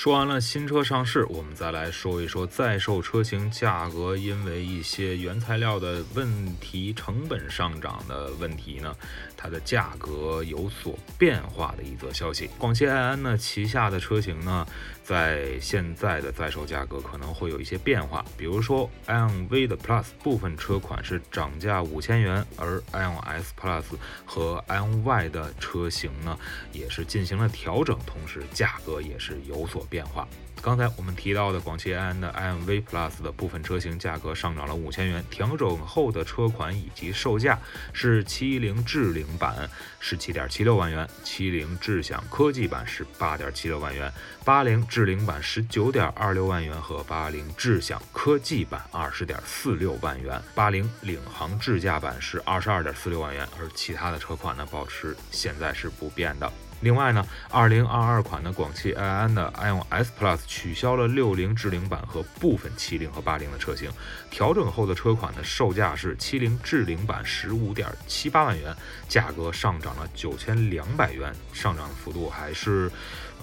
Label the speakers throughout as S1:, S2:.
S1: 说完了新车上市，我们再来说一说在售车型价格因为一些原材料的问题、成本上涨的问题呢，它的价格有所变化的一则消息。广汽埃安呢旗下的车型呢，在现在的在售价格可能会有一些变化，比如说 iON V 的 Plus 部分车款是涨价五千元，而 ios Plus 和 iON Y 的车型呢也是进行了调整，同时价格也是有所。变化。刚才我们提到的广汽埃安的 iMV Plus 的部分车型价格上涨了五千元，调整后的车款以及售价是七零智领版十七点七六万元，七零智享科技版十八点七六万元，八零智领版十九点二六万元和八零智享科技版二十点四六万元，八零领航智驾版是二十二点四六万元，而其他的车款呢保持现在是不变的。另外呢，二零二二款的广汽埃安的 iON S Plus 取消了六零智领版和部分七零和八零的车型，调整后的车款的售价是七零智领版十五点七八万元，价格上涨了九千两百元，上涨的幅度还是，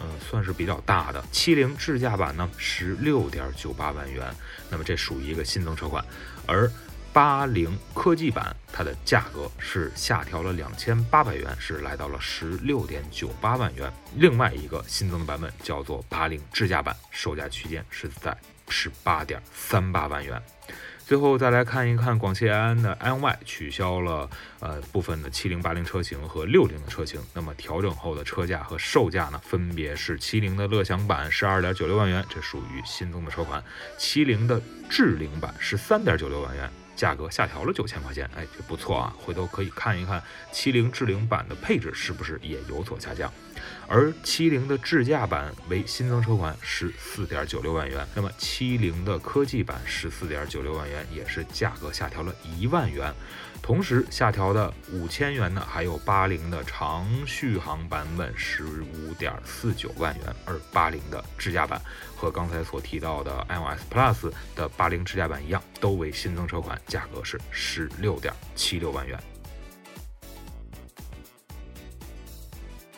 S1: 嗯，算是比较大的。七零智驾版呢，十六点九八万元，那么这属于一个新增车款，而。八零科技版，它的价格是下调了两千八百元，是来到了十六点九八万元。另外一个新增的版本叫做八零智驾版，售价区间是在十八点三八万元。最后再来看一看广汽埃安的 i Y 取消了呃部分的七零八零车型和六零的车型，那么调整后的车价和售价呢，分别是七零的乐享版十二点九六万元，这属于新增的车款；七零的智领版十三点九六万元。价格下调了九千块钱，哎，这不错啊！回头可以看一看七零智领版的配置是不是也有所下降。而七零的智驾版为新增车款，十四点九六万元。那么七零的科技版十四点九六万元，也是价格下调了一万元。同时下调的五千元呢，还有八零的长续航版本十五点四九万元，而八零的智驾版和刚才所提到的 iOS Plus 的八零智驾版一样，都为新增车款，价格是十六点七六万元。